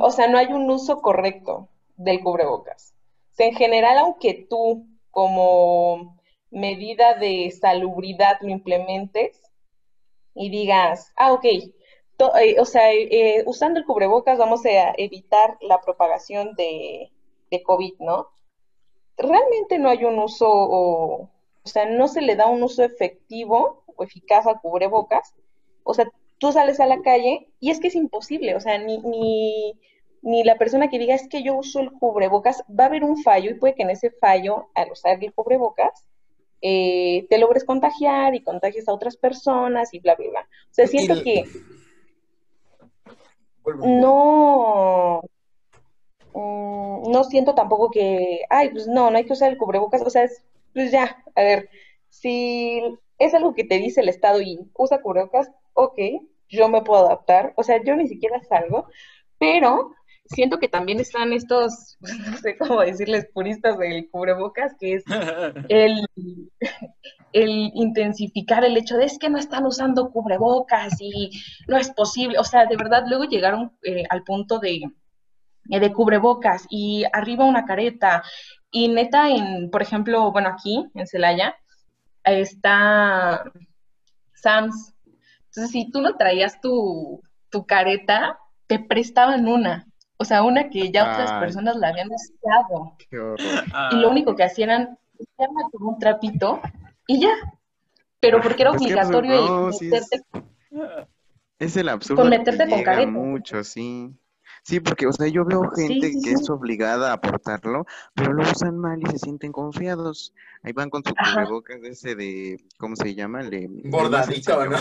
o sea, no hay un uso correcto del cubrebocas. En general, aunque tú como medida de salubridad lo implementes y digas, ah, ok, eh, o sea, eh, usando el cubrebocas vamos a evitar la propagación de, de COVID, ¿no? Realmente no hay un uso, o, o sea, no se le da un uso efectivo o eficaz al cubrebocas. O sea, tú sales a la calle y es que es imposible, o sea, ni, ni, ni la persona que diga es que yo uso el cubrebocas, va a haber un fallo y puede que en ese fallo, al usar el cubrebocas, eh, te logres contagiar y contagies a otras personas y bla, bla, bla. O sea, siento que no, mm, no siento tampoco que, ay, pues no, no hay que usar el cubrebocas, o sea, es, pues ya, a ver, si es algo que te dice el Estado y usa cubrebocas, ok, yo me puedo adaptar, o sea, yo ni siquiera salgo, pero siento que también están estos, no sé cómo decirles, puristas del cubrebocas, que es el, el intensificar el hecho de es que no están usando cubrebocas y no es posible. O sea, de verdad, luego llegaron eh, al punto de, eh, de cubrebocas y arriba una careta. Y neta, en, por ejemplo, bueno, aquí en Celaya, está Sams. Entonces, si tú no traías tu, tu careta, te prestaban una. O sea, una que ya otras personas la habían deseado. Y lo único que hacían era con un trapito y ya. Pero porque era obligatorio meterte. Es, el absurdo. Con meterte con careta. mucho, sí. Sí, porque, o sea, yo veo gente que es obligada a aportarlo, pero lo usan mal y se sienten confiados. Ahí van con su cubrebocas ese de, ¿cómo se llama? Bordadito, ¿no?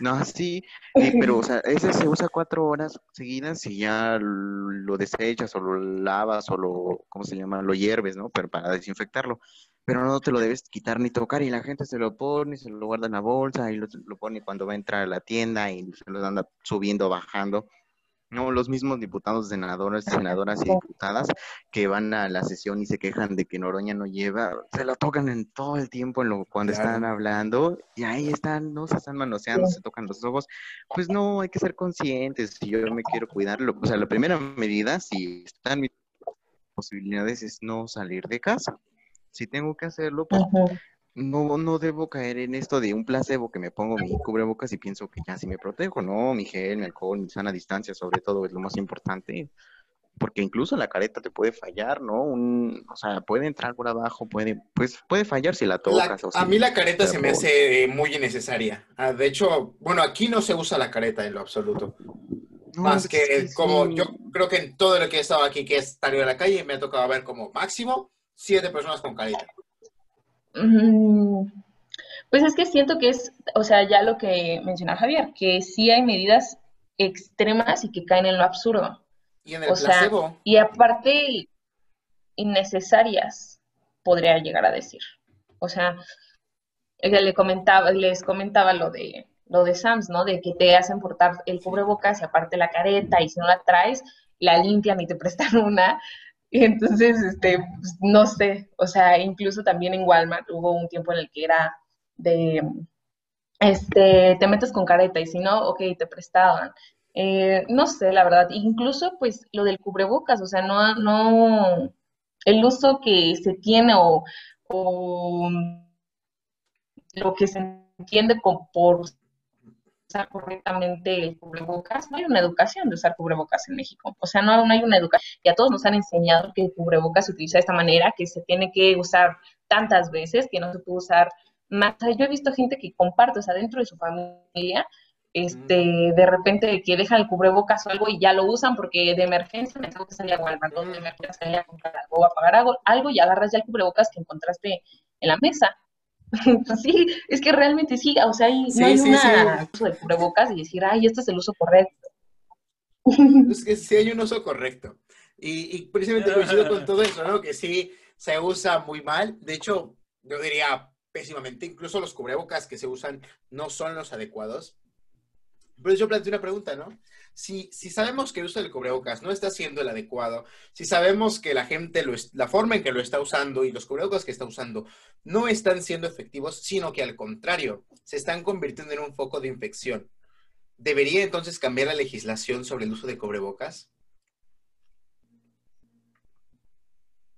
No, sí, eh, pero o sea, ese se usa cuatro horas seguidas y ya lo desechas o lo lavas o lo, ¿cómo se llama? Lo hierves, ¿no? Pero para desinfectarlo. Pero no te lo debes quitar ni tocar y la gente se lo pone, se lo guarda en la bolsa y lo, lo pone cuando va a entrar a la tienda y se lo anda subiendo, bajando. No, los mismos diputados, senadores, senadoras y diputadas que van a la sesión y se quejan de que Noroña no lleva, se lo tocan en todo el tiempo en lo, cuando están hablando y ahí están, no se están manoseando, se tocan los ojos. Pues no, hay que ser conscientes. Si yo me quiero cuidar, o sea, la primera medida, si están mis posibilidades, es no salir de casa. Si tengo que hacerlo, pues no, no debo caer en esto de un placebo que me pongo mi cubrebocas y pienso que ya sí me protejo, no, mi gel, mi alcohol, mi sana distancia, sobre todo es lo más importante, porque incluso la careta te puede fallar, ¿no? Un, o sea, puede entrar por abajo, puede, pues puede fallar si la tocas. a mí la careta se me hace muy innecesaria. Ah, de hecho, bueno, aquí no se usa la careta en lo absoluto. Más que como yo creo que en todo lo que he estado aquí, que es salido de la calle, me ha tocado ver como máximo siete personas con careta. Mm, pues es que siento que es, o sea, ya lo que menciona Javier, que sí hay medidas extremas y que caen en lo absurdo. Y en el placebo. y aparte, innecesarias, podría llegar a decir. O sea, le comentaba, les comentaba lo de lo de Sams, ¿no? De que te hacen portar el cubrebocas y aparte la careta, y si no la traes, la limpian y te prestan una. Y entonces, este, pues, no sé, o sea, incluso también en Walmart hubo un tiempo en el que era de, este, te metes con careta y si no, ok, te prestaban. Eh, no sé, la verdad, incluso pues lo del cubrebocas, o sea, no, no, el uso que se tiene o, o lo que se entiende por usar correctamente el cubrebocas, no hay una educación de usar cubrebocas en México. O sea, no, hay una educación. Y a todos nos han enseñado que el cubrebocas se utiliza de esta manera, que se tiene que usar tantas veces, que no se puede usar más. yo he visto gente que comparte, o sea, dentro de su familia, este, de repente que dejan el cubrebocas o algo y ya lo usan porque de emergencia me tengo que salir a Walmart, de emergencia salir a comprar algo, a pagar algo, algo y agarras ya el cubrebocas que encontraste en la mesa. sí, es que realmente sí, o sea, hay, no hay una uso de cubrebocas y decir, ay, este es el uso correcto. Es que sí hay un uso correcto. Y, y precisamente coincido con todo eso, ¿no? Que sí se usa muy mal. De hecho, yo diría pésimamente, incluso los cubrebocas que se usan no son los adecuados. Pero yo planteo una pregunta, ¿no? si, sabemos que el uso del cubrebocas no está siendo el adecuado, si sabemos que la gente, lo, la forma en que lo está usando y los cubrebocas que está usando no están siendo efectivos, sino que al contrario, se están convirtiendo en un foco de infección, ¿debería entonces cambiar la legislación sobre el uso de cubrebocas?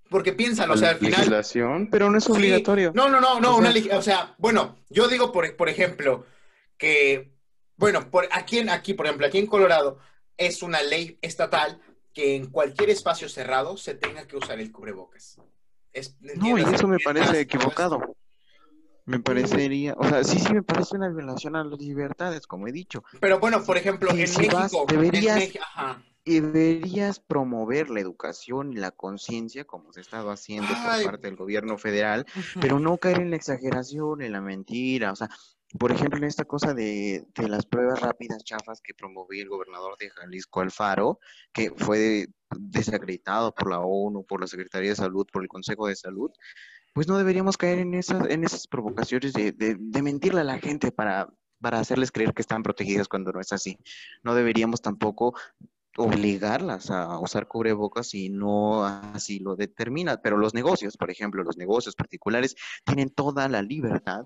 Porque piénsalo, o sea, al final. Legislación, pero no es obligatorio. No, no, no, no. O sea, o sea bueno, yo digo, por, por ejemplo, que bueno, por, aquí, en, aquí, por ejemplo, aquí en Colorado, es una ley estatal que en cualquier espacio cerrado se tenga que usar el cubrebocas. Es- No, y eso me parece equivocado. Me parecería, o sea, sí, sí me parece una violación a las libertades, como he dicho. Pero bueno, por ejemplo, Sí, en si vas, México, en deberías- ajá. Deberías promover la educación y la conciencia, como se ha estado haciendo Ay. por parte del gobierno federal, pero no caer en la exageración, en la mentira. O sea, por ejemplo, en esta cosa de, las pruebas rápidas chafas que promovía el gobernador de Jalisco Alfaro, que fue desacreditado por la ONU, por la Secretaría de Salud, por el Consejo de Salud, pues no deberíamos caer en esas, en esas provocaciones de, de, de mentirle a la gente para, para hacerles creer que están protegidas cuando no es así. No deberíamos tampoco obligarlas a usar cubrebocas si no así lo determina. Pero los negocios, por ejemplo, los negocios particulares tienen toda la libertad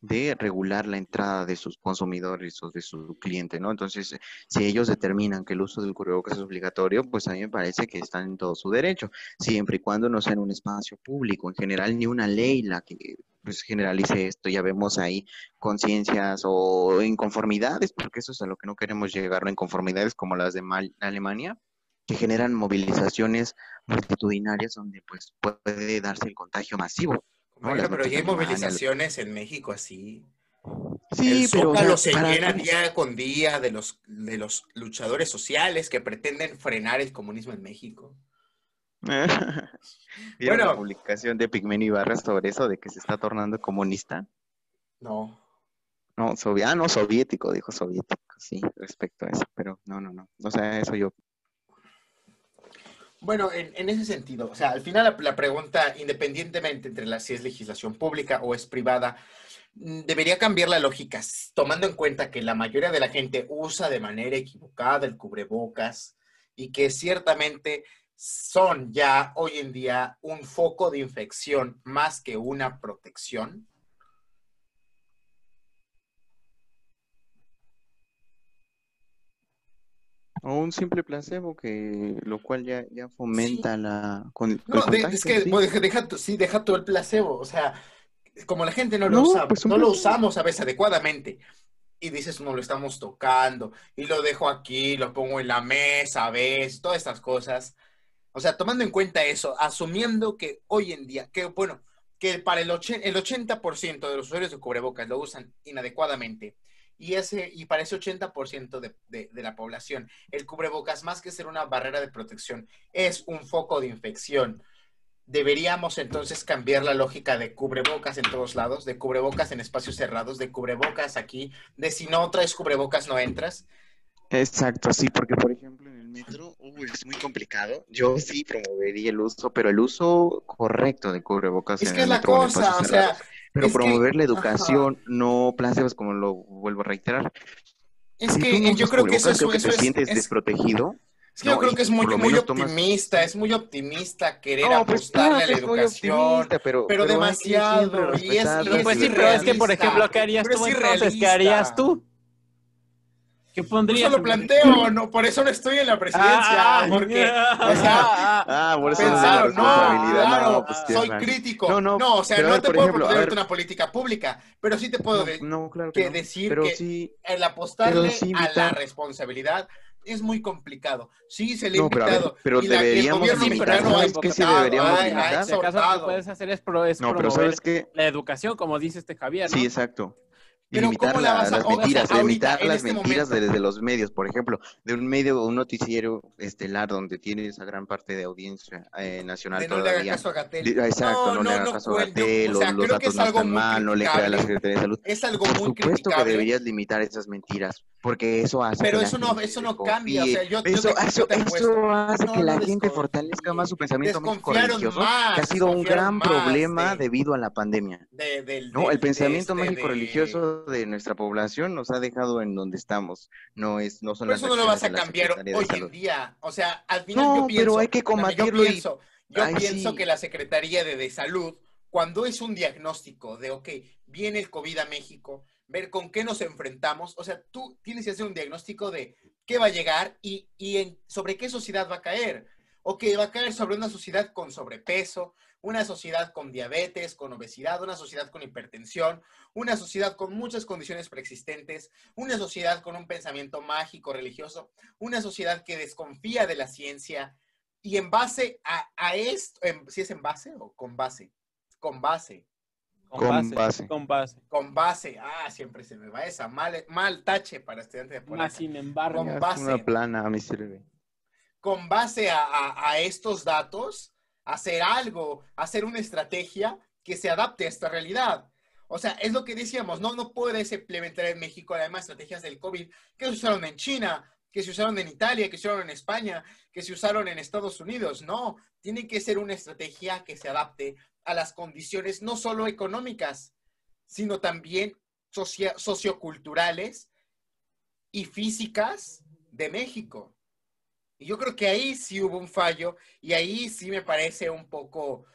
de regular la entrada de sus consumidores o de su cliente, ¿no? Entonces, si ellos determinan que el uso del cubrebocas es obligatorio, pues a mí me parece que están en todo su derecho, siempre y cuando no sea en un espacio público, en general ni una ley la que pues generalice esto, ya vemos ahí conciencias o inconformidades, porque eso es a lo que no queremos llegar, ¿no? inconformidades como las de Mal- Alemania, que generan movilizaciones multitudinarias donde pues puede darse el contagio masivo. Bueno, las pero ya hay movilizaciones en México así. Sí, el pero o Zócalo sea, se para- llena día con día de los, de los luchadores sociales que pretenden frenar el comunismo en México. ¿Vieron Bueno. la publicación de Pigmenio Ibarra sobre eso, de que se está tornando comunista? No. No, sovi- ah, no, soviético, dijo soviético, sí, respecto a eso, pero no, no, no. O sea, eso yo. Bueno, en, ese sentido, o sea, al final la, la pregunta, independientemente entre la, si es legislación pública o es privada, mm, debería cambiar la lógica, tomando en cuenta que la mayoría de la gente usa de manera equivocada el cubrebocas y que ciertamente son ya hoy en día un foco de infección más que una protección. O un simple placebo, que lo cual ya, ya fomenta la. Con, No, de- es que sí. bueno, deja, sí, deja todo el placebo. O sea, como la gente no lo No, usa, pues no lo usamos a veces adecuadamente. Y dices, no lo estamos tocando, y lo dejo aquí, lo pongo en la mesa, ves, todas estas cosas. O sea, tomando en cuenta eso, asumiendo que hoy en día, que bueno, que para el, el 80% de los usuarios de cubrebocas lo usan inadecuadamente, y, ese, y para ese 80% de, de, de la población, el cubrebocas, más que ser una barrera de protección, es un foco de infección. Deberíamos entonces cambiar la lógica de cubrebocas en todos lados, de cubrebocas en espacios cerrados, de cubrebocas aquí, de si no traes cubrebocas no entras. Exacto, sí, porque por ejemplo en el metro uy, es muy complicado. Yo sí promovería el uso, pero el uso correcto de cubrebocas Es en que el es la metro cosa, o sea, cerrados. Pero es que- promover la educación, no placebos, como lo vuelvo a reiterar. es Si que no yo creo que eso, creo eso, que eso te es, sientes es- desprotegido. es que yo No, creo y que es muy, muy menos tomas- optimista, es muy optimista querer No, pues apostarle claro a que la es muy educación. optimista, pero, pero que demasiado, y es- y es Pues sí, pero es que, por ejemplo, ¿qué harías pero tú es entonces? ¿Qué harías tú? ¿Qué Por pondrías? eso lo planteo, no, por eso no estoy en la presidencia, Ah, ah, porque, ah, o sea, ah, Ah, por eso no es la pensaron, no, responsabilidad. claro, No, pues, soy mal. crítico. No, No, no, o sea, pero no ver, te por puedo ejemplo, proponer ver. una política pública, pero sí te puedo No, de- no, claro que, que no. decir pero que sí, el apostarle Pero sí a la responsabilidad es muy complicado. Sí, se le ha No, pero ver, invitado. pero y, la- y el deberíamos gobierno limitar, mexicano ha ¿sabes qué sí invitado, deberíamos ha- ha limitar? Si acaso lo que exhortado. puedes hacer es, pro- es no, pero promover sabes que la educación, como dice este Javier, ¿no? Sí, exacto. Y limitar ¿cómo la la- vas a- las o sea, mentiras, limitar las este mentiras desde los medios, por ejemplo, de un medio, un noticiero estelar donde tiene esa gran parte de audiencia eh, nacional de no le haga todavía. caso a Gatell. Di- Exacto, no, le haga caso a Gatel, o sea, los, datos no están mal, no le crea a la. Secretaría de Salud. Es algo Por muy supuesto que deberías limitar esas mentiras, porque eso hace Pero eso no, eso no cambia. O sea, yo, yo Eso, yo eso, te eso hace No, que la gente fortalezca más su pensamiento mágico religioso, más, que ha sido un gran problema de- debido a la pandemia. de- del- No, el pensamiento de este, mágico de- religioso de nuestra población nos ha dejado en donde estamos. No es, no son Por las eso no lo vas a de cambiar de hoy en día. O sea, al final No, yo pienso. pero hay que combatirlo y- Yo pienso, yo Ay, pienso sí. que la Secretaría de, de Salud, cuando es un diagnóstico de, ok, viene el COVID a México, ver con qué nos enfrentamos, o sea, tú tienes que hacer un diagnóstico de qué va a llegar y, y sobre qué sociedad va a caer. o que va a caer sobre una sociedad con sobrepeso, una sociedad con diabetes, con obesidad, una sociedad con hipertensión, una sociedad con muchas condiciones preexistentes, una sociedad con un pensamiento mágico religioso, una sociedad que desconfía de la ciencia y en base a, esto, si es en base o con base, con base. Con, base, Con base. Con base. Ah, siempre se me va esa. Mal, mal tache para estudiantes de política. sin embargo. Con base. Una plana a mí sirve. Con base a, estos datos, hacer algo, hacer una estrategia que se adapte a esta realidad. O sea, es lo que decíamos, no, no puedes implementar en México además estrategias del COVID que se usaron en China, que se usaron en Italia, que se usaron en España, que se usaron en Estados Unidos. No, tiene que ser una estrategia que se adapte a las condiciones no solo económicas, sino también socioculturales y físicas de México. Y yo creo que ahí sí hubo un fallo y ahí sí me parece un poco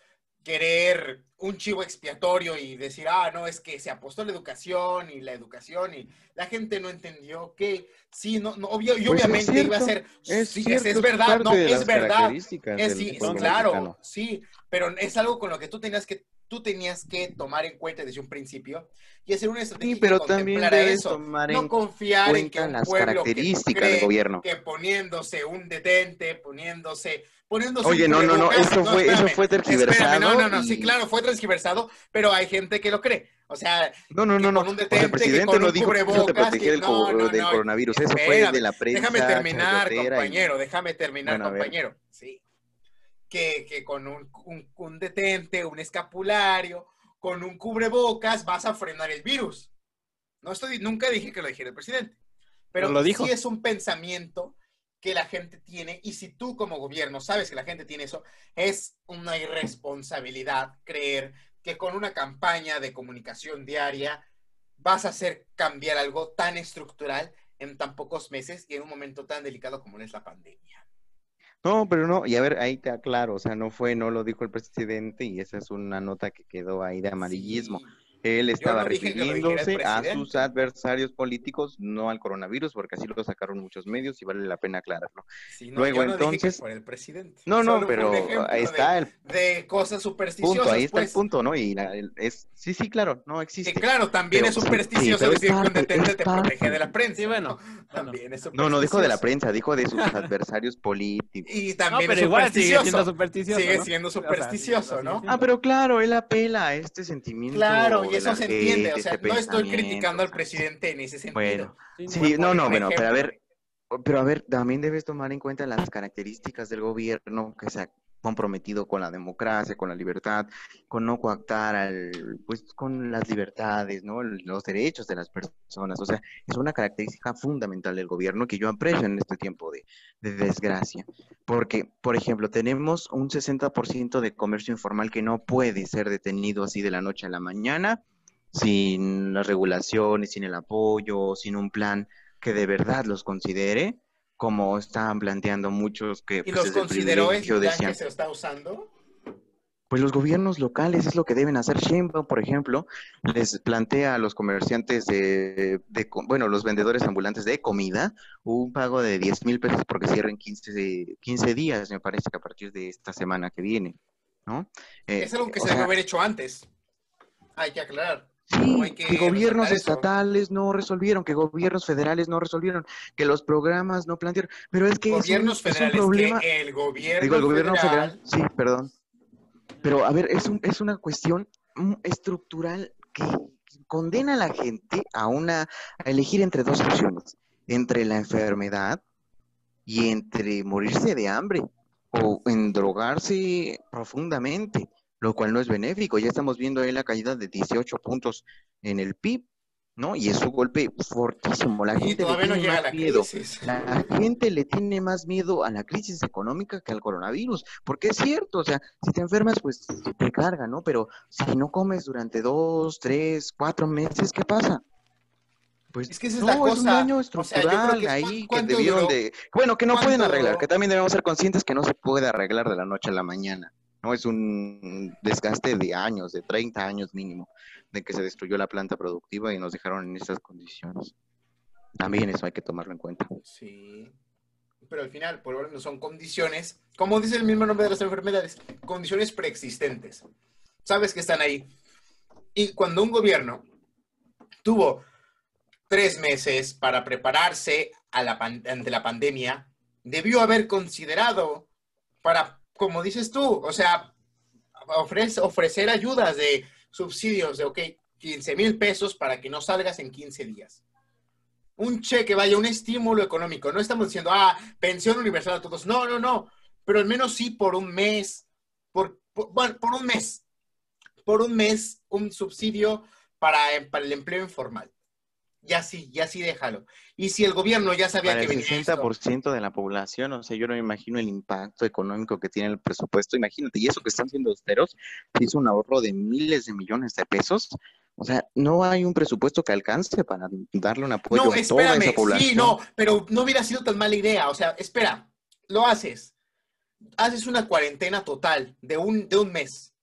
querer un chivo expiatorio y decir, ah, no, es que se apostó la educación y la educación y la gente no entendió que sí, no, no obvio, y pues obviamente iba a ser, es, sí, es, verdad, no, es verdad, es, sí, claro, sí, pero es algo con lo que tú tenías que tú tenías que tomar en cuenta desde un principio y hacer una estrategia sí, pero también debes eso. tomar no confiar en que las características del gobierno que poniéndose un detente poniéndose poniéndose oye no no no eso fue eso fue tergiversado no no no sí claro fue tergiversado pero hay gente que lo cree. O sea no no no no. un detente, el presidente no dijo que te proteger del, coronavirus. Eso fue de la prensa déjame terminar compañero déjame terminar compañero. Sí. Que, con un, detente, un escapulario, con un cubrebocas vas a frenar el virus. No estoy, nunca dije que lo dijera el presidente, pero, lo dijo. sí es un pensamiento que la gente tiene y si tú como gobierno sabes que la gente tiene eso, es una irresponsabilidad creer que con una campaña de comunicación diaria vas a hacer cambiar algo tan estructural en tan pocos meses y en un momento tan delicado como es la pandemia. No, pero no, y a ver, ahí te aclaro, o sea, no fue, no lo dijo el presidente y esa es una nota que quedó ahí de amarillismo. Él estaba refiriéndose a sus adversarios políticos, no al coronavirus, porque así lo sacaron muchos medios y vale la pena aclararlo. Luego, entonces. el presidente. No, no, pero ahí está el. De cosas supersticiosas. Punto, ahí está el pues. punto, ¿no? Y es, sí, sí, claro, no existe. Sí, claro, también es supersticioso decir que un detente te protege de la prensa. Sí, bueno. También es No, no dijo de la prensa, dijo de sus adversarios políticos. Y también pero es igual sigue siendo supersticioso. Sigue siendo supersticioso, ¿no? Ah, pero claro, él apela a este sentimiento. Claro, eso se entiende. O sea, este no estoy criticando al presidente en ese sentido. Bueno, sí, no, no, bueno, pero a ver, pero a ver, también debes tomar en cuenta las características del gobierno que se ha comprometido con la democracia, con la libertad, con no coactar al, pues, con las libertades, ¿no? Los derechos de las personas. O sea, es una característica fundamental del gobierno que yo aprecio en este tiempo de, de desgracia. Porque, por ejemplo, tenemos un 60% de comercio informal que no puede ser detenido así de la noche a la mañana sin las regulaciones, sin el apoyo, sin un plan que de verdad los considere, como están planteando muchos que... ¿Y pues, los consideró el plan que se está usando? Pues los gobiernos locales es lo que deben hacer. Sheinbaum, por ejemplo, les plantea a los comerciantes de, bueno, los vendedores ambulantes de comida, un pago de 10 mil pesos porque cierren 15, 15 días, me parece que a partir de esta semana que viene, ¿no? es algo que se debe haber hecho antes. Hay que aclarar. Sí, que, gobiernos estatales no resolvieron, que gobiernos federales no resolvieron, que los programas no plantearon. Pero es que gobiernos es un, problema. el gobierno, Digo, el gobierno federal, sí, perdón. Pero a ver, es, un, es una cuestión estructural que condena a la gente a una a elegir entre dos opciones, entre la enfermedad y entre morirse de hambre o endrogarse profundamente lo cual no es benéfico. Ya estamos viendo ahí la caída de 18 puntos en el PIB, ¿no? Y es un golpe fortísimo. La gente le tiene más miedo. La gente le tiene más miedo a la crisis económica que al coronavirus, porque es cierto, o sea, si te enfermas, pues te carga, ¿no? Pero si no comes durante dos, tres, cuatro meses, ¿qué pasa? Pues es que esa es la cosa. Es un daño estructural ahí que debieron de. Bueno, que no pueden arreglar, que también debemos ser conscientes que no se puede arreglar de la noche a la mañana. ¿No? Es un desgaste de años, de 30 años mínimo, de que se destruyó la planta productiva y nos dejaron en estas condiciones. También eso hay que tomarlo en cuenta. Sí. pero al final, por lo menos son condiciones, como dice el mismo nombre de las enfermedades, condiciones preexistentes. Sabes que están ahí. Y cuando un gobierno tuvo tres meses para prepararse ante la pandemia, debió haber considerado para, como dices tú, o sea, ofrecer ayudas de subsidios de, ok, 15 mil pesos para que no salgas en 15 días. Un cheque, vaya, un estímulo económico. No estamos diciendo, ah, pensión universal a todos. No, no, no. Pero al menos sí por un mes, por, bueno, por un mes. Por un mes, un subsidio para, para el empleo informal ya sí, ya sí déjalo. Y si el gobierno ya sabía Para que el 60% de la población, o sea, yo no me imagino el impacto económico que tiene el presupuesto, imagínate, y eso que están siendo austeros, hizo un ahorro de miles de millones de pesos, o sea, no hay un presupuesto que alcance para darle un apoyo a toda esa población. Sí, no, pero no hubiera sido tan mala idea, o sea, espera, lo haces, haces una cuarentena total de un, de un mes,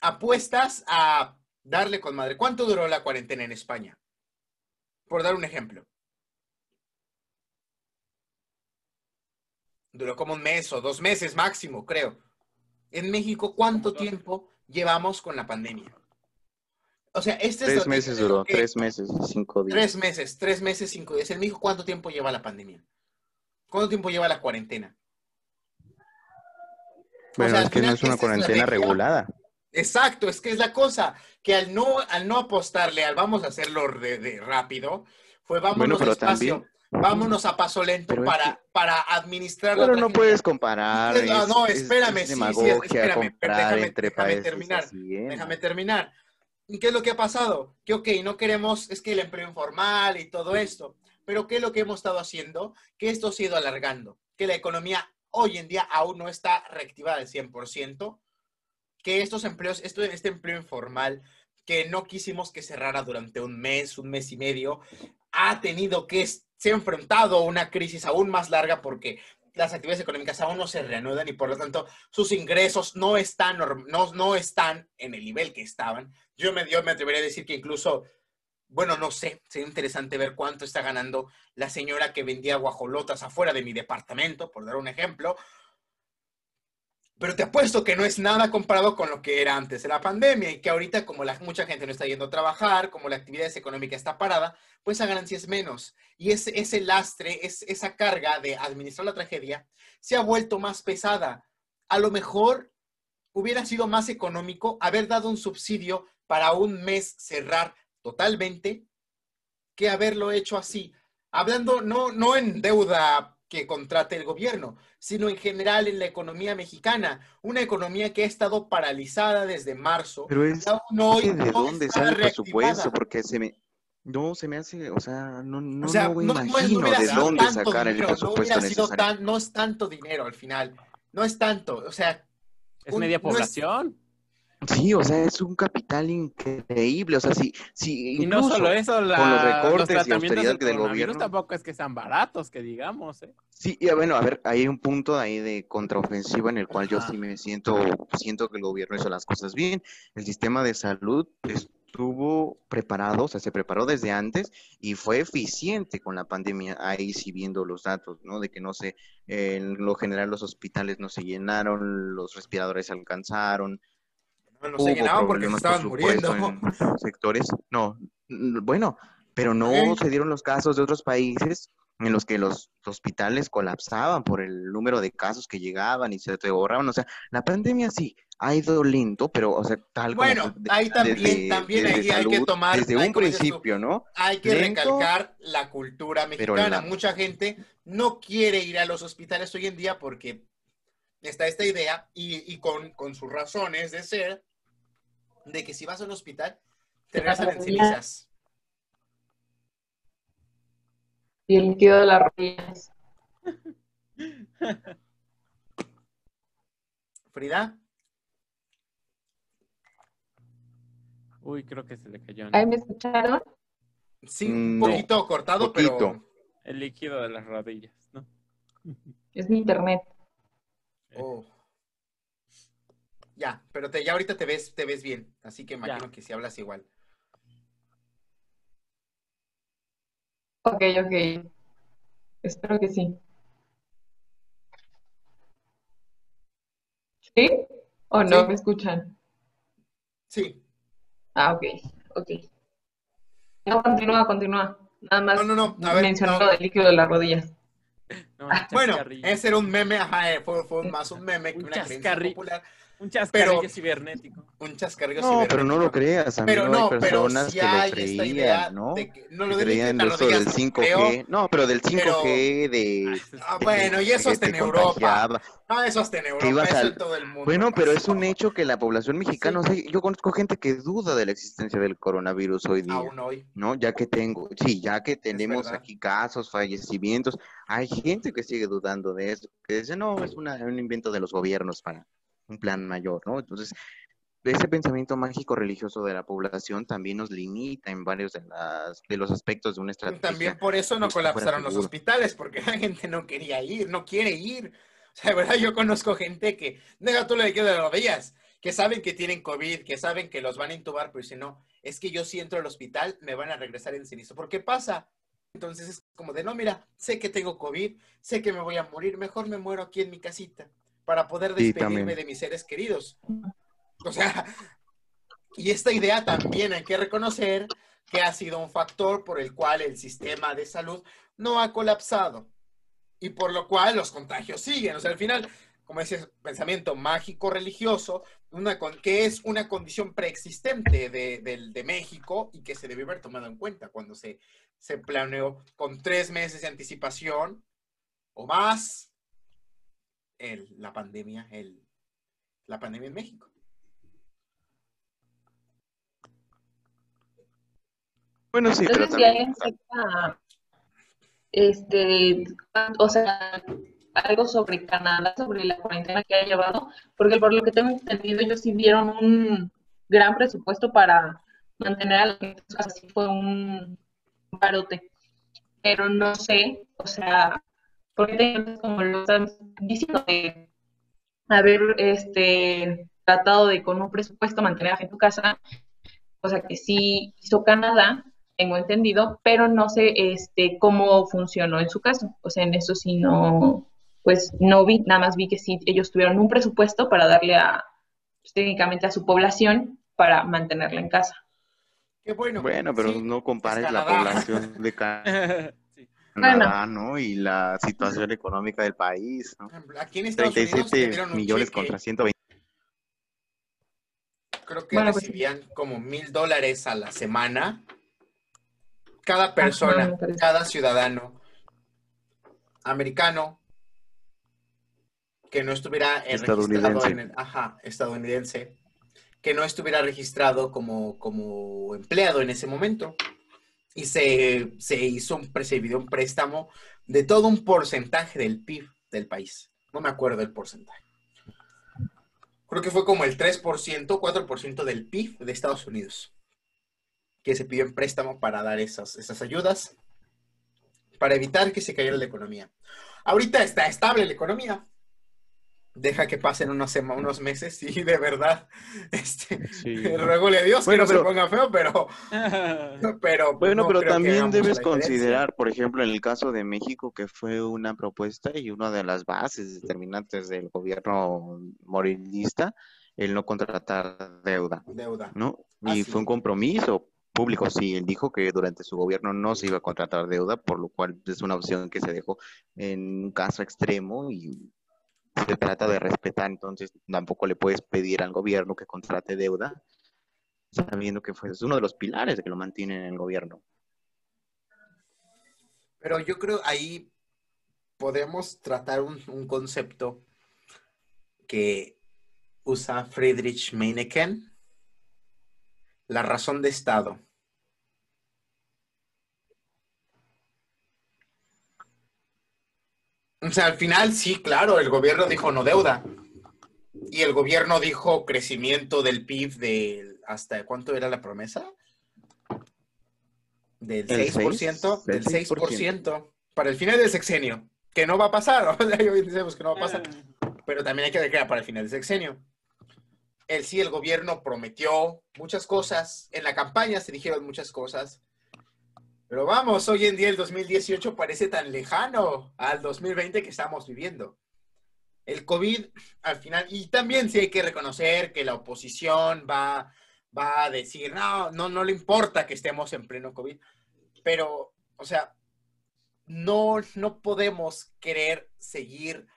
apuestas a darle con madre. ¿Cuánto duró la cuarentena en España? Por dar un ejemplo. Duró como un mes o dos meses máximo, creo. En México, ¿cuánto tiempo llevamos con la pandemia? O sea, este tres meses duró, tres meses, cinco días. Tres meses, tres meses, cinco días. En México, ¿cuánto tiempo lleva la pandemia? ¿Cuánto tiempo lleva la cuarentena? Bueno, es que no es una cuarentena regulada. Exacto, es que es la cosa, que al no, al no apostarle al vamos a hacerlo de, rápido, fue vámonos despacio, vámonos a paso lento para, para administrar Pero no puedes comparar. no, espérame, sí, sí, espérame, déjame, déjame terminar, déjame terminar. ¿Y qué es lo que ha pasado? Que, ok, no queremos, es que el empleo informal y todo esto, pero ¿qué es lo que hemos estado haciendo? Que esto se ha ido alargando, que la economía hoy en día aún no está reactivada al 100%, que estos empleos, esto, este empleo informal, que no quisimos que cerrara durante un mes, un mes y medio, ha tenido que, se ha enfrentado a una crisis aún más larga porque las actividades económicas aún no se reanudan y por lo tanto sus ingresos no están, no, no están en el nivel que estaban. Yo me, yo me atrevería a decir que incluso, bueno, no sé, sería interesante ver cuánto está ganando la señora que vendía guajolotas afuera de mi departamento, por dar un ejemplo, pero te apuesto que no es nada comparado con lo que era antes de la pandemia y que ahorita como mucha gente no está yendo a trabajar, como la actividad económica está parada, pues esa ganancia es menos. Y ese, ese lastre, es, esa carga de administrar la tragedia se ha vuelto más pesada. A lo mejor hubiera sido más económico haber dado un subsidio para un mes cerrar totalmente que haberlo hecho así. Hablando no, no en deuda que contrate el gobierno, sino en general en la economía mexicana, una economía que ha estado paralizada desde marzo. Pero es de dónde sale el presupuesto, porque se me no se me hace, o sea, no, no, no, imagino de dónde sacar el presupuesto no es tanto dinero al final, no es tanto, o sea, es media población. Sí, o sea, es un capital increíble. O sea, sí, sí. Y no solo eso, la, con los recortes y austeridad del gobierno. tampoco es que sean baratos, que digamos. ¿eh? Sí, y bueno, a ver, hay un punto ahí de contraofensiva en el cual yo sí me siento, siento que el gobierno hizo las cosas bien. El sistema de salud estuvo preparado, o sea, se preparó desde antes y fue eficiente con la pandemia. Ahí sí viendo los datos, ¿no? De que no sé, en lo general los hospitales no se llenaron, los respiradores se alcanzaron no se llenaban porque estaban muriendo. En sectores, no, bueno, pero no se dieron los casos de otros países en los que los hospitales colapsaban por el número de casos que llegaban y se borraban. O sea, la pandemia sí ha ido lento, pero, o sea, tal Bueno, ahí también, también ahí hay que tomar. Desde un principio, ¿no? Hay que recalcar la cultura mexicana. Mucha gente no quiere ir a los hospitales hoy en día porque está esta idea y, y con, con sus razones de ser de que si vas a un hospital, te regresan en cenizas. Y el líquido de las rodillas. Frida. Uy, creo que se le cayó. ¿Ahí me escucharon? Sí, un mm, poquito cortado, pero. El líquido de las rodillas, ¿no? Es mi internet. Oh. Ya, pero te, ya ahorita te ves, te ves bien, así que imagino que si hablas igual. Ok, ok. Espero que sí. ¿Sí? ¿O no me escuchan? Sí. Ah, ok, ok. No, continúa, continúa. Nada más no, no, no. A mencionó lo del líquido de las rodillas. Bueno, ese era un meme, ajá, eh, fue, fue más un meme que una creencia popular. Un chascarrillo cibernético. Un chascarrillo no, cibernético. pero no lo creas, amigo. Pero no, hay personas pero sí que hay lo creían, ¿no? De que, no lo que creían de eso del 5G. Creo, no, pero del 5G, de... Ah, bueno, y eso hasta en Europa. No, eso hasta en Europa, eso en todo el mundo. Bueno, pero es un hecho que la población mexicana, sí. o sea, yo conozco gente que duda de la existencia del coronavirus hoy día. Aún hoy. ¿No? Ya que tengo, sí, ya que tenemos aquí casos, fallecimientos, hay gente que sigue dudando de eso, que dice, no, es una, un invento de los gobiernos para un plan mayor, ¿no? Entonces, ese pensamiento mágico religioso de la población también nos limita en varios de, las, de los aspectos de una estrategia. También por eso no colapsaron los hospitales, porque la gente no quería ir, no quiere ir. O sea, de verdad, yo conozco gente que, deja tú lo de que de rodillas, que saben que tienen COVID, que saben que los van a intubar, pero si no, es que yo si entro al hospital me van a regresar en cenizo. ¿Por qué pasa? Entonces es como de, no, mira, sé que tengo COVID, sé que me voy a morir, mejor me muero aquí en mi casita para poder despedirme de mis seres queridos. O sea, y esta idea también hay que reconocer que ha sido un factor por el cual el sistema de salud no ha colapsado y por lo cual los contagios siguen. O sea, al final, como ese pensamiento mágico religioso, una que es una condición preexistente de, de, México y que se debió haber tomado en cuenta cuando se, se planeó con tres meses de anticipación o más el, la pandemia, el, la pandemia en México. Bueno, sí, pero si alguien este, o sea, algo sobre Canadá, sobre la cuarentena que ha llevado, porque por lo que tengo entendido, ellos sí dieron un gran presupuesto para mantener a la gente, así fue un parote, pero no sé, o sea, porque como lo están diciendo, de haber este, tratado de con un presupuesto mantener a en tu casa, o sea que sí hizo Canadá, tengo entendido, pero no sé este, cómo funcionó en su caso. O sea, en eso sí no, pues no vi, nada más vi que sí, ellos tuvieron un presupuesto para darle a, pues, técnicamente a su población para mantenerla en casa. Qué bueno. Bueno, pero no compares la población de Canadá. Canadá, ¿no? Y la situación económica del país, ¿no? Aquí en Estados 37 millones contra 120. Creo que pues recibían como mil dólares a la semana. Cada persona, cada ciudadano americano que no estuviera registrado en el, ajá, estadounidense, que no estuviera registrado como, como empleado en ese momento y se, hizo un, se un préstamo de todo un porcentaje del PIB del país. No me acuerdo el porcentaje. Creo que fue como el 3%, 4% del PIB de Estados Unidos, que se pidió en préstamo para dar esas, esas ayudas, para evitar que se cayera la economía. Ahorita está estable la economía, deja que pasen unos, unos meses y de verdad, este, ruego a Dios que no se ponga feo, pero, pero bueno, pero también debes considerar, por ejemplo, en el caso de México, que fue una propuesta y una de las bases determinantes del gobierno morilista, el no contratar deuda, deuda. ¿no? Y fue un compromiso público, sí, él dijo que durante su gobierno no se iba a contratar deuda, por lo cual es una opción que se dejó en un caso extremo y se trata de respetar, entonces tampoco le puedes pedir al gobierno que contrate deuda, sabiendo que es uno de los pilares que lo mantienen en el gobierno. Pero yo creo ahí podemos tratar un, un concepto que usa Friedrich Meineken, la razón de Estado. O sea, al final sí, claro, el gobierno dijo no deuda. Y el gobierno dijo crecimiento del PIB de hasta cuánto era la promesa? Del 6%, del 6%, para el final del sexenio, que no va a pasar, o sea, decimos que no va a pasar, pero también hay que declarar para el final del sexenio. El sí, el gobierno prometió muchas cosas, en la campaña se dijeron muchas cosas, pero vamos, hoy en día el 2018 parece tan lejano al 2020 que estamos viviendo. el COVID al final, y también sí hay que reconocer que la oposición va, va a decir, no, no, no le importa que estemos en pleno COVID, pero, o sea, no, no podemos querer seguir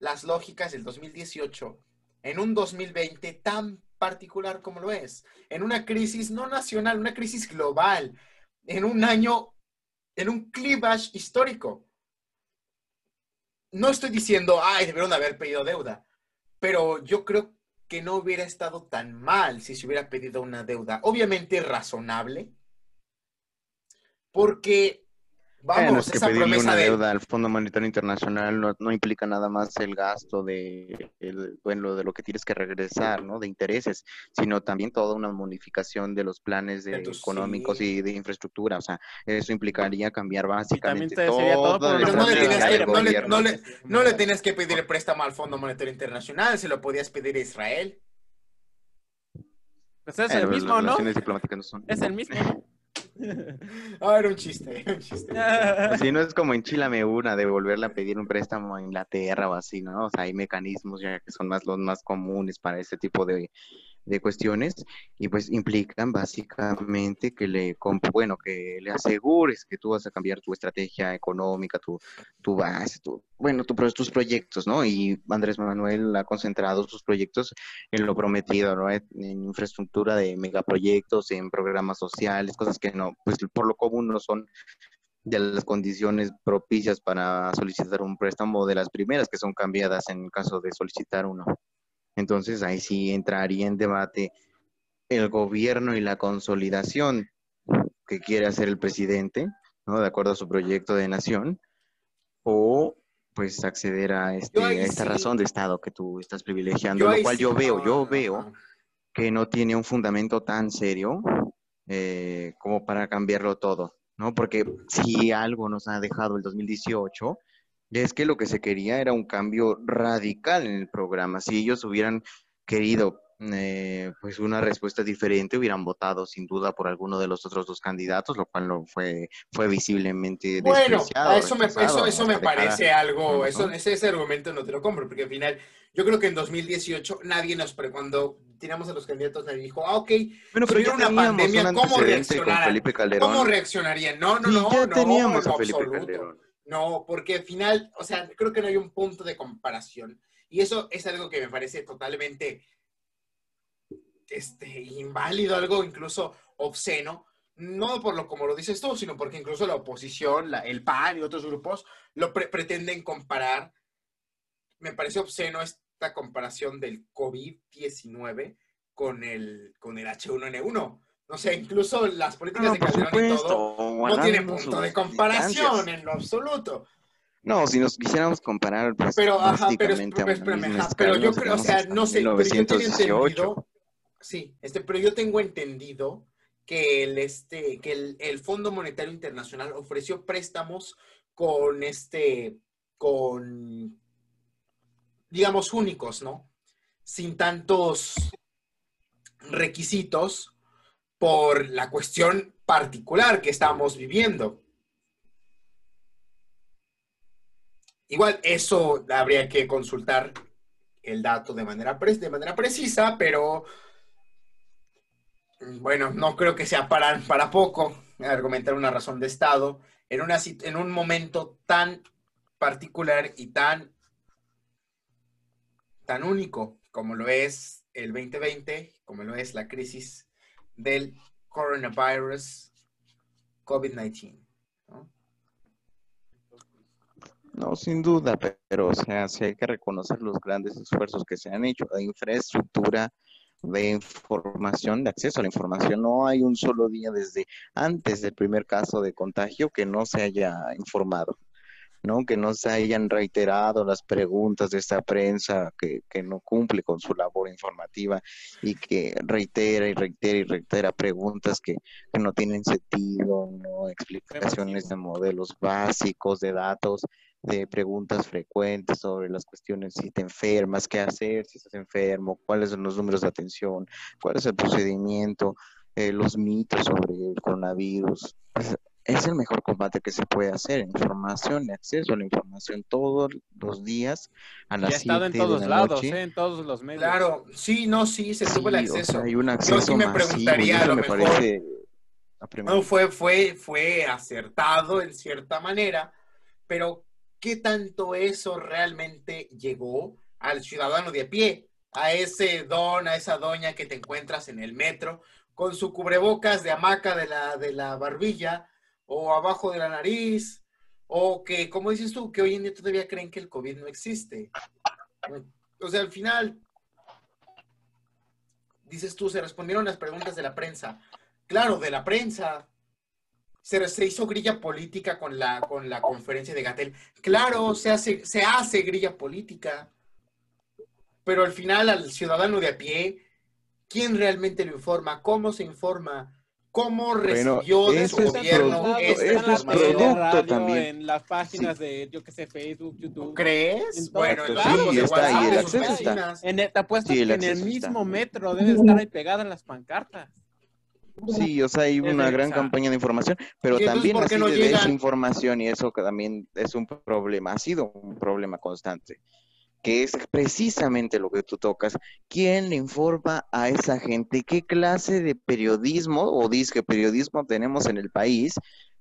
las lógicas del 2018 en un 2020 tan particular como lo es, en una crisis no nacional, una crisis global, en un año, en un clivage histórico. No estoy diciendo, ay, debieron haber pedido deuda, pero yo creo que no hubiera estado tan mal si se hubiera pedido una deuda, obviamente razonable, porque Vamos, que pedirle una deuda al Fondo Monetario Internacional no, implica nada más el gasto de, bueno, de lo que tienes que regresar, ¿no? De intereses, sino también toda una modificación de los planes económicos y de infraestructura. O sea, eso implicaría cambiar básicamente todo. Pero no le, tienes que, no, le, no, le, tienes que pedir el préstamo al Fondo Monetario Internacional, se lo podías pedir a Israel. Pues es el mismo, ¿no? Es el mismo. Ah, era un chiste, un chiste. Si no es como en Chile una, de volverle a pedir un préstamo a Inglaterra o así, ¿no? O sea, hay mecanismos ya que son más los más comunes para este tipo de, de cuestiones y pues implican básicamente que le, bueno, que le asegures que tú vas a cambiar tu estrategia económica, tu, tu base, tu, bueno, tu, tus proyectos, ¿no? Y Andrés Manuel ha concentrado sus proyectos en lo prometido, ¿no? En infraestructura de megaproyectos, en programas sociales, cosas que no, pues por lo común no son de las condiciones propicias para solicitar un préstamo de las primeras que son cambiadas en caso de solicitar uno. Entonces ahí sí entraría en debate el gobierno y la consolidación que quiere hacer el presidente, ¿no? De acuerdo a su proyecto de nación, o pues acceder a, este, esta razón de Estado que tú estás privilegiando, lo cual yo veo, yo veo que no tiene un fundamento tan serio eh, como para cambiarlo todo, ¿no? Porque si algo nos ha dejado el 2018 es que lo que se quería era un cambio radical en el programa. Si ellos hubieran querido eh, pues una respuesta diferente, hubieran votado sin duda por alguno de los otros dos candidatos, lo cual no fue, fue visiblemente Bueno, eso me, eso, eso me parece algo, eso, ese, ese, argumento no te lo compro, porque al final, yo creo que en 2018 nadie nos, cuando tiramos a los candidatos, nadie dijo, ah, ok, bueno, pero una pandemia, ¿cómo reaccionarían? ¿Cómo reaccionarían? No, no, no, ya teníamos a Felipe Calderón. No, porque al final, o sea, creo que no hay un punto de comparación. Y eso es algo que me parece totalmente este, inválido, algo incluso obsceno. No por lo como lo dices tú, sino porque incluso la oposición, el PAN y otros grupos lo pretenden comparar. Me parece obsceno esta comparación del COVID-19 con el, con el H1N1. No sé, incluso las políticas de Calderón y todo no tienen punto de comparación en lo absoluto. No, si nos quisiéramos comparar, pues, pero, ajá, pero, pero, yo creo, o sea, no sé, pero yo tengo entendido, sí, este, pero yo tengo entendido que el, este, que el, el Fondo Monetario Internacional ofreció préstamos con este, con, digamos, únicos, ¿no? Sin tantos requisitos por la cuestión particular que estamos viviendo. Igual eso habría que consultar el dato de manera, de manera precisa, pero bueno, no creo que sea para, para poco argumentar una razón de Estado en, en un momento tan particular y tan, tan único como lo es el 2020, como lo es la crisis del coronavirus COVID-19. ¿no? sin duda, pero o sea, sí hay que reconocer los grandes esfuerzos que se han hecho de infraestructura, de información, de acceso a la información. No hay un solo día desde antes del primer caso de contagio que no se haya informado. ¿No? Que no se hayan reiterado las preguntas de esta prensa que, no cumple con su labor informativa y que reitera y reitera y reitera preguntas que, no tienen sentido, ¿no? Explicaciones de modelos básicos, de datos, de preguntas frecuentes sobre las cuestiones si te enfermas, qué hacer si estás enfermo, cuáles son los números de atención, cuál es el procedimiento, eh, los mitos sobre el coronavirus. Es el mejor combate que se puede hacer. Información, acceso a la información todos los días a las Ya ha estado en todos lados, ¿eh? en todos los medios. Claro, sí, no, sí, se tuvo el acceso. hay un acceso Yo sí me preguntaría, a lo mejor, no, fue, fue, fue acertado en cierta manera, pero ¿qué tanto eso realmente llegó al ciudadano de a pie? A ese don, a esa doña que te encuentras en el metro con su cubrebocas de hamaca de la, de la barbilla o abajo de la nariz, o que, como dices tú, que hoy en día todavía creen que el COVID no existe. O sea, al final, dices tú, se respondieron las preguntas de la prensa. Claro, de la prensa. Se, se hizo grilla política con la, con la conferencia de Gatel. Claro, se hace, se hace grilla política. Pero al final, al ciudadano de a pie, quién realmente lo informa, cómo se informa, cómo recibió de su gobierno esta información. también. En las páginas de, yo que sé, Facebook, YouTube. ¿Crees? Bueno, en sí, está ahí, el acceso está. En el, te apuesto que en el mismo metro debe estar ahí pegadas las pancartas. Sí, o sea, hay una gran campaña de información, pero también así de desinformación y eso que también es un problema, ha sido un problema constante que es precisamente lo que tú tocas. ¿Quién le informa a esa gente? ¿Qué clase de periodismo o disque periodismo tenemos en el país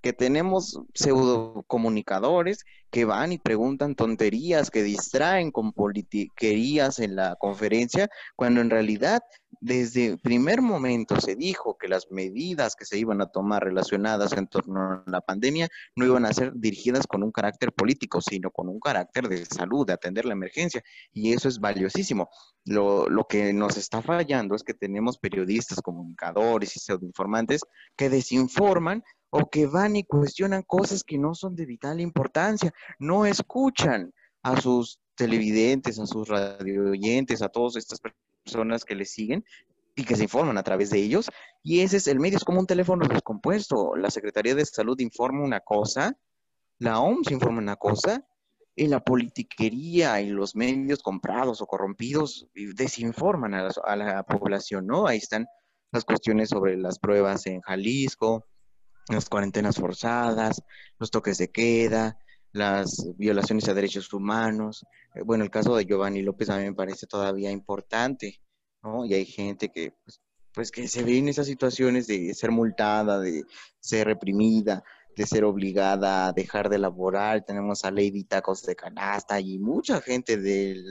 que tenemos pseudo comunicadores que van y preguntan tonterías, que distraen con politiquerías en la conferencia, cuando en realidad desde el primer momento se dijo que las medidas que se iban a tomar relacionadas en torno a la pandemia no iban a ser dirigidas con un carácter político, sino con un carácter de salud, de atender la emergencia. Y eso es valiosísimo. Lo, lo que nos está fallando es que tenemos periodistas, comunicadores y pseudoinformantes que desinforman o que van y cuestionan cosas que no son de vital importancia, no escuchan a sus televidentes, a sus radio oyentes, a todas estas personas que les siguen y que se informan a través de ellos. Y ese es el medio, es como un teléfono descompuesto. La Secretaría de Salud informa una cosa, la OMS informa una cosa, y la politiquería y los medios comprados o corrompidos desinforman a la población, ¿no? Ahí están las cuestiones sobre las pruebas en Jalisco, las cuarentenas forzadas, los toques de queda, las violaciones a derechos humanos. Eh, bueno, el caso de Giovanni López a mí me parece todavía importante, ¿no? Y hay gente que, pues, pues que se ve en esas situaciones de ser multada, de ser reprimida, de ser obligada a dejar de laborar. Tenemos a Lady Tacos de Canasta y mucha gente de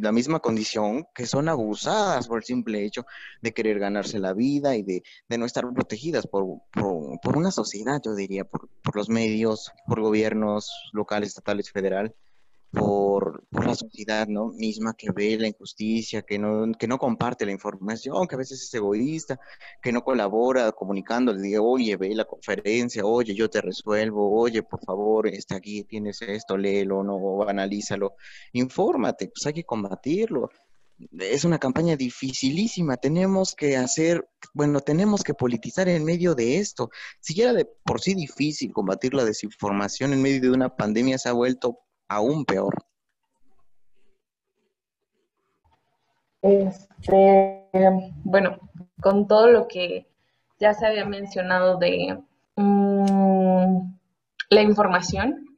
la misma condición que son abusadas por el simple hecho de querer ganarse la vida y de, no estar protegidas por, por, una sociedad, yo diría, por, por los medios, por gobiernos locales, estatales, federal por, la sociedad ¿no? misma que ve la injusticia, que no, que no comparte la información, que a veces es egoísta, que no colabora comunicando, le diga, oye, ve la conferencia, oye, yo te resuelvo, oye, por favor, está aquí tienes esto, léelo, no, analízalo, infórmate, pues hay que combatirlo. Es una campaña dificilísima, tenemos que hacer, bueno, tenemos que politizar en medio de esto. Si era de por sí difícil combatir la desinformación en medio de una pandemia, se ha vuelto aún peor. Este, bueno, con todo lo que ya se había mencionado de mm, la información,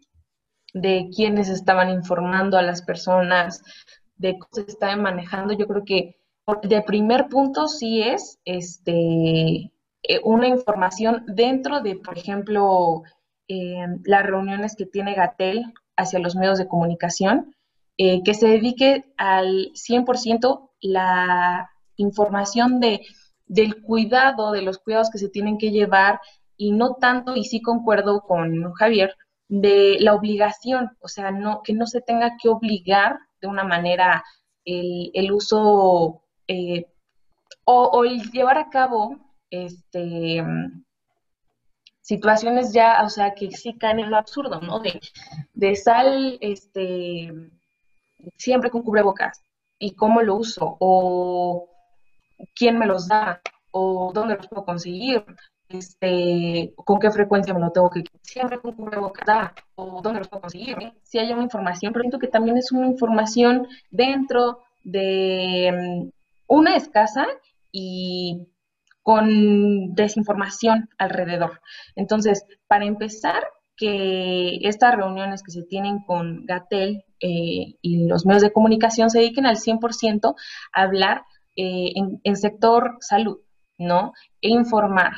de quiénes estaban informando a las personas, de cómo se estaban manejando, yo creo que de primer punto sí es este, eh, una información dentro de, por ejemplo, eh, las reuniones que tiene Gatel hacia los medios de comunicación, eh, que se dedique al 100% la información de, del cuidado, de los cuidados que se tienen que llevar y no tanto, y sí concuerdo con Javier, de la obligación, o sea, no, que no se tenga que obligar de una manera el, uso eh, o, o, el llevar a cabo este, situaciones ya, o sea, que sí caen en lo absurdo, ¿no? De, de sal, este, siempre con cubrebocas, y cómo lo uso, o quién me los da, o dónde los puedo conseguir, este, con qué frecuencia me lo tengo que siempre con cubrebocas o dónde los puedo conseguir. Si hay una información, pero siento que también es una información dentro de mm, una escasa y con desinformación alrededor. Entonces, para empezar, que estas reuniones que se tienen con Gatel eh, y los medios de comunicación se dediquen al 100% a hablar eh, en, sector salud, ¿no? E informar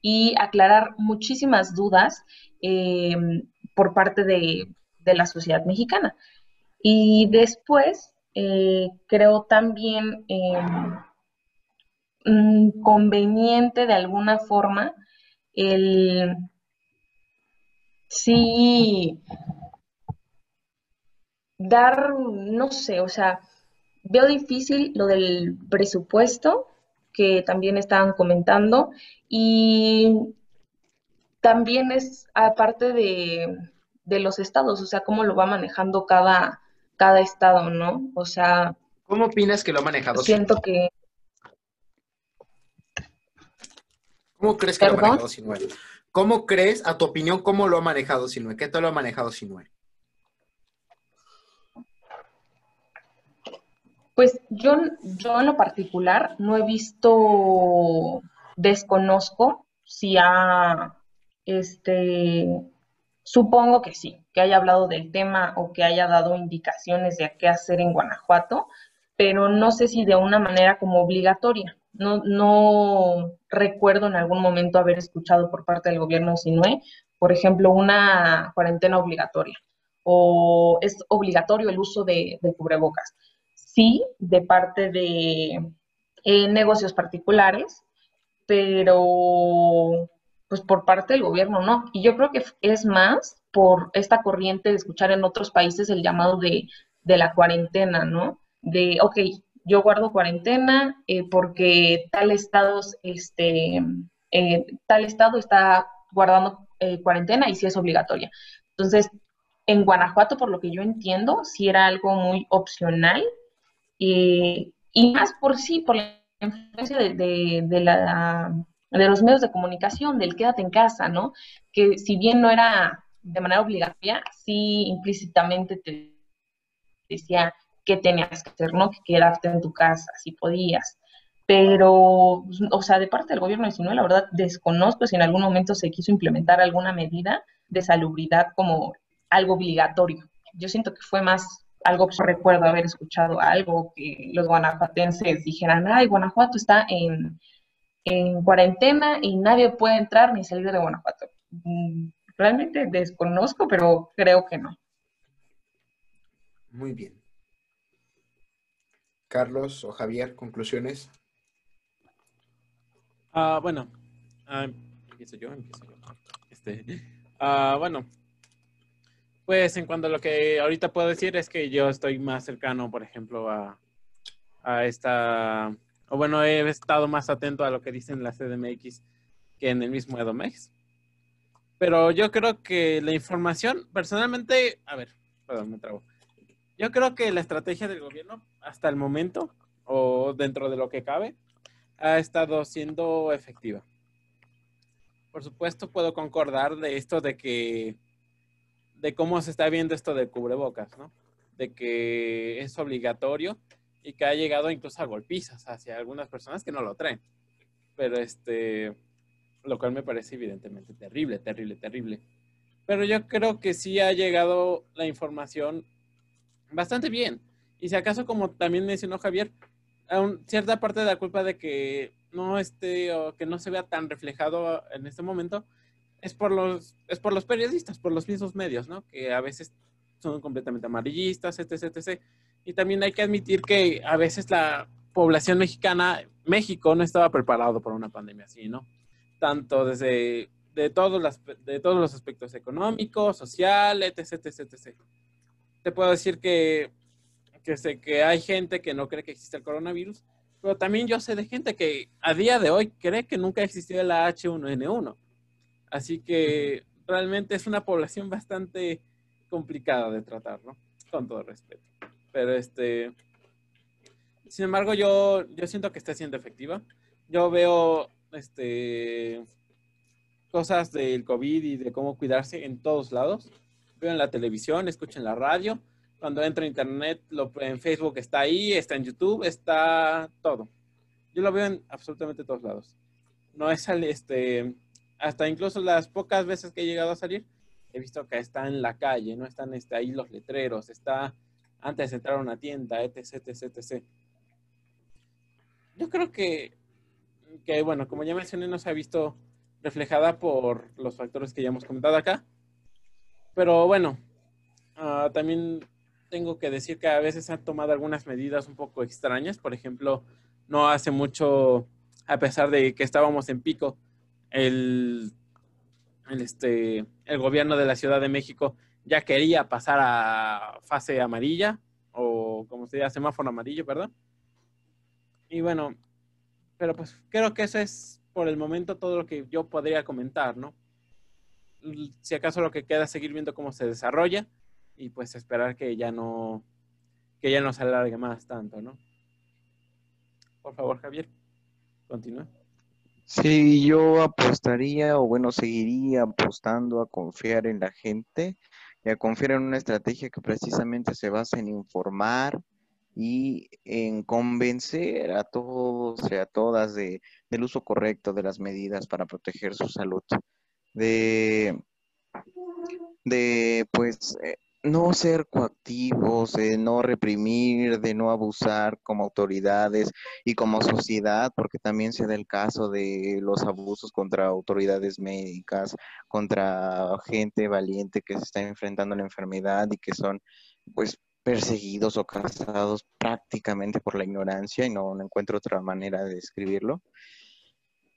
y aclarar muchísimas dudas eh, por parte de, la sociedad mexicana. Y después, creo también mm, conveniente de alguna forma el sí dar, no sé, o sea, veo difícil lo del presupuesto que también estaban comentando y también es aparte de, de los estados, o sea, cómo lo va manejando cada, cada estado, ¿no? O sea... ¿Cómo opinas que lo ha manejado? Siento que... ¿Cómo crees que lo ha manejado Sinue? ¿Cómo crees, a tu opinión, cómo lo ha manejado Sinue? ¿Qué tal lo ha manejado Sinue? Pues yo, yo en lo particular no he visto, desconozco si ha, este, supongo que sí, que haya hablado del tema o que haya dado indicaciones de qué hacer en Guanajuato, pero no sé si de una manera como obligatoria. No, no recuerdo en algún momento haber escuchado por parte del gobierno de Sinue, por ejemplo, una cuarentena obligatoria o es obligatorio el uso de, de cubrebocas sí de parte de eh, negocios particulares, pero pues por parte del gobierno no. Y yo creo que es más por esta corriente de escuchar en otros países el llamado de, la cuarentena, ¿no? De, ok, yo guardo cuarentena eh, porque tal estado, este, eh, tal estado está guardando cuarentena y sí es obligatoria. Entonces, en Guanajuato, por lo que yo entiendo, sí era algo muy opcional y, más por sí, por la influencia de, de los medios de comunicación, del quédate en casa, ¿no? Que si bien no era de manera obligatoria, sí implícitamente te decía qué tenías que hacer, ¿no? Que quedarte en tu casa, si podías. Pero, o sea, de parte del gobierno de Sinaloa, la verdad, desconozco si en algún momento se quiso implementar alguna medida de salubridad como algo obligatorio. Yo siento que fue más algo que recuerdo haber escuchado algo que los guanajuatenses dijeran, ay, Guanajuato está en, cuarentena y nadie puede entrar ni salir de Guanajuato. Mm, realmente desconozco, pero creo que no. Muy bien. Carlos o Javier, conclusiones. Ah, bueno, ah, empiezo yo, empiezo yo. Este, ah, bueno, pues en cuanto a lo que ahorita puedo decir es que yo estoy más cercano, por ejemplo, a, esta, o bueno, he estado más atento a lo que dicen la CDMX que en el mismo Edomex. Pero yo creo que la información, personalmente, a ver, perdón, me trago. Yo creo que la estrategia del gobierno hasta el momento, o dentro de lo que cabe, ha estado siendo efectiva. Por supuesto, puedo concordar de esto de que de cómo se está viendo esto de cubrebocas, ¿no? De que es obligatorio y que ha llegado incluso a golpizas hacia algunas personas que no lo traen. Pero este, lo cual me parece evidentemente terrible, terrible, terrible. Pero yo creo que sí ha llegado la información bastante bien. Y si acaso, como también mencionó Javier, a cierta parte de la culpa de que no esté o que no se vea tan reflejado en este momento es por los, es por los periodistas, por los mismos medios, ¿no? Que a veces son completamente amarillistas, etc, etc. Y también hay que admitir que a veces la población mexicana, México no estaba preparado para una pandemia así, ¿no? Tanto desde de todos, las, de todos los aspectos económicos, social, etc, etc, etc. Te puedo decir que, que sé que hay gente que no cree que existe el coronavirus, pero también yo sé de gente que a día de hoy cree que nunca existió la H1N1 Así que realmente es una población bastante complicada de tratar, ¿no? Con todo respeto. Pero este, sin embargo, yo, yo siento que está siendo efectiva. Yo veo este, cosas del COVID y de cómo cuidarse en todos lados. Veo en la televisión, escucho en la radio. Cuando entro a internet, lo, en Facebook está ahí, está en YouTube, está todo. Yo lo veo en absolutamente todos lados. no es sal- este, hasta incluso las pocas veces que he llegado a salir, he visto que está en la calle, no están este, ahí los letreros, está antes de entrar a una tienda, etc, etc, etc. Yo creo que, que, bueno, como ya mencioné, no se ha visto reflejada por los factores que ya hemos comentado acá. Pero bueno, ah, también tengo que decir que a veces han tomado algunas medidas un poco extrañas. Por ejemplo, no hace mucho, a pesar de que estábamos en pico, el, este, el gobierno de la Ciudad de México ya quería pasar a fase amarilla, o como se llama, semáforo amarillo, perdón. Y bueno, pero pues creo que eso es por el momento todo lo que yo podría comentar, ¿no? Si acaso lo que queda es seguir viendo cómo se desarrolla y pues esperar que ya no que ya no se alargue más tanto, ¿no? Por favor, Javier, continúa. Sí, yo apostaría o bueno, seguiría apostando a confiar en la gente y a confiar en una estrategia que precisamente se basa en informar y en convencer a todos y a todas de, del uso correcto de las medidas para proteger su salud. De, de pues eh, no ser coactivos, de no reprimir, de no abusar como autoridades y como sociedad, porque también se da el caso de los abusos contra autoridades médicas, contra gente valiente que se está enfrentando a la enfermedad y que son pues perseguidos o castigados prácticamente por la ignorancia y no encuentro otra manera de describirlo.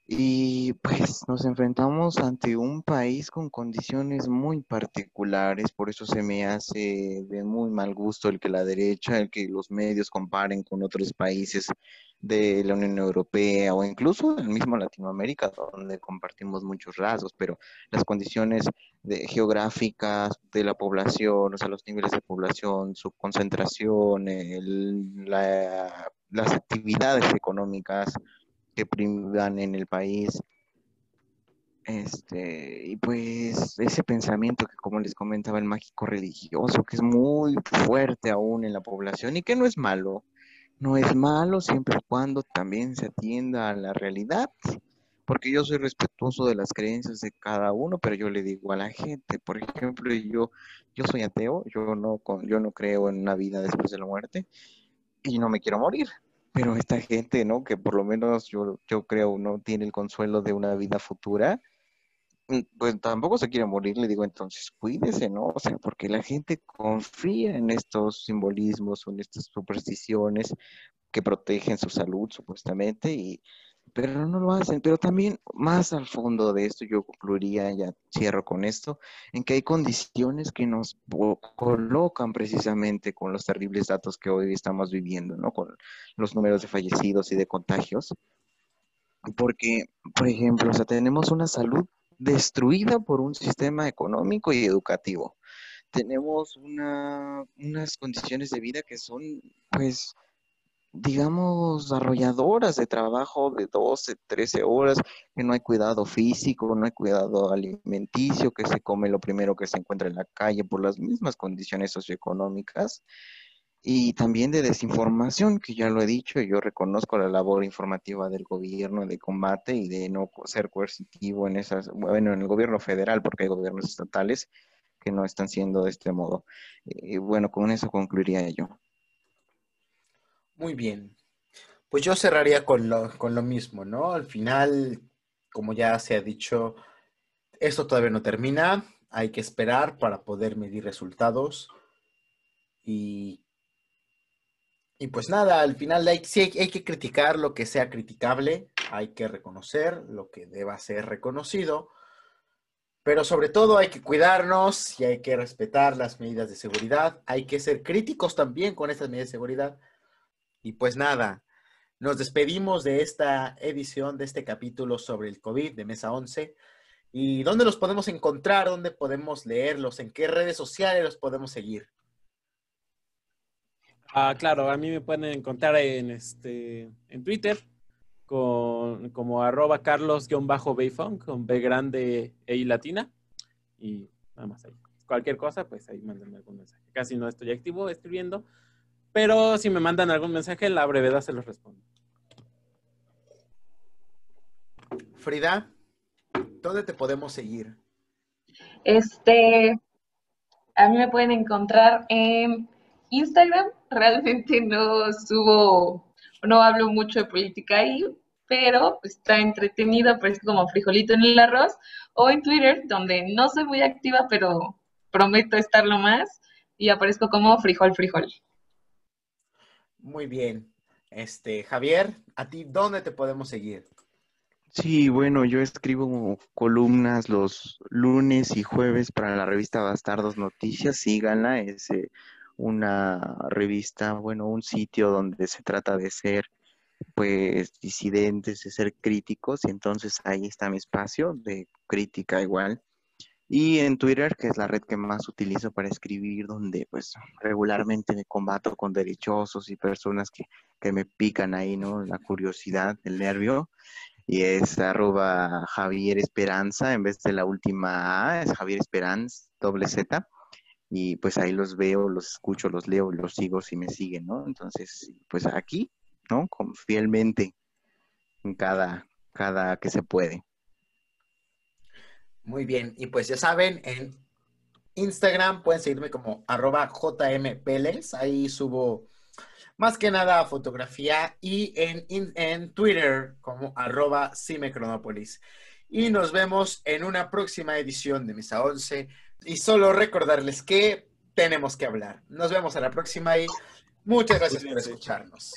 Y pues nos enfrentamos ante un país con condiciones muy particulares, por eso se me hace de muy mal gusto el que la derecha, el que los medios comparen con otros países de la Unión Europea o incluso el mismo Latinoamérica, donde compartimos muchos rasgos, pero las condiciones de- geográficas de la población, o sea, los niveles de población, su concentración, la- las actividades económicas que en el país. Este, y pues ese pensamiento que como les comentaba el mágico religioso, que es muy fuerte aún en la población y que no es malo, no es malo siempre y cuando también se atienda a la realidad, porque yo soy respetuoso de las creencias de cada uno, pero yo le digo a la gente, por ejemplo, yo, yo soy ateo, yo no, yo no creo en una vida después de la muerte y no me quiero morir. Pero esta gente, ¿no? Que por lo menos yo, yo creo no tiene el consuelo de una vida futura, mm, pues tampoco se quiere morir, le digo, entonces cuídese, ¿no? O sea, porque la gente confía en estos simbolismos o en estas supersticiones que protegen su salud, supuestamente, y, pero no lo hacen. Pero también más al fondo de esto, yo concluiría, ya cierro con esto, en que hay condiciones que nos colocan precisamente con los terribles datos que hoy estamos viviendo, ¿no? Con los números de fallecidos y de contagios. Porque, por ejemplo, o sea, tenemos una salud destruida por un sistema económico y educativo. Tenemos una, unas condiciones de vida que son, pues, digamos, arrolladoras de trabajo de 12, 13 horas, que no hay cuidado físico, no hay cuidado alimenticio, que se come lo primero que se encuentra en la calle por las mismas condiciones socioeconómicas y también de desinformación, que ya lo he dicho, yo reconozco la labor informativa del gobierno de combate y de no ser coercitivo en esas, bueno, en el gobierno federal, porque hay gobiernos estatales que no están siendo de este modo. Y bueno, con eso concluiría yo. Muy bien. Pues yo cerraría con lo, con lo mismo, ¿no? Al final, como ya se ha dicho, esto todavía no termina. Hay que esperar para poder medir resultados. Y, y pues nada, al final sí hay, hay que criticar lo que sea criticable, hay que reconocer lo que deba ser reconocido, pero sobre todo hay que cuidarnos y hay que respetar las medidas de seguridad, hay que ser críticos también con estas medidas de seguridad. Y pues nada, nos despedimos de esta edición, de este capítulo sobre el COVID de Mesa 11. ¿Y dónde los podemos encontrar? ¿Dónde podemos leerlos? ¿En qué redes sociales los podemos seguir? Ah, claro, a mí me pueden encontrar en este en Twitter con como arroba carlos-beifong con B grande e I latina y nada más ahí. Cualquier cosa, pues ahí mándenme algún mensaje. Casi no estoy activo escribiendo, pero si me mandan algún mensaje, la brevedad se los respondo. Frida, ¿dónde te podemos seguir? Este, a mí me pueden encontrar en Instagram. Realmente no subo, no hablo mucho de política ahí, pero está entretenido, parece como frijolito en el arroz. O en Twitter, donde no soy muy activa, pero prometo estarlo más y aparezco como frijol frijol. Muy bien. Este, Javier, ¿a ti dónde te podemos seguir? Sí, bueno, yo escribo columnas los lunes y jueves para la revista Bastardos Noticias. Síganla, es eh, una revista, bueno, un sitio donde se trata de ser, pues, disidentes, de ser críticos, y entonces ahí está mi espacio de crítica igual. Y en Twitter, que es la red que más utilizo para escribir, donde pues regularmente me combato con derechosos y personas que, que me pican ahí, ¿no? La curiosidad, el nervio y es arroba Javier Esperanza, en vez de la última A, es Javier Esperanza, doble Z, y pues ahí los veo, los escucho, los leo, los sigo si me siguen, ¿no? Entonces, pues aquí, ¿no? Con, fielmente en cada, cada que se puede. Muy bien, y pues ya saben, en Instagram pueden seguirme como arroba JMPeles, ahí subo más que nada fotografía y en, en Twitter como arroba Cimecronopolis. Y nos vemos en una próxima edición de Misa 11. Y solo recordarles que tenemos que hablar. Nos vemos a la próxima y muchas gracias por escucharnos.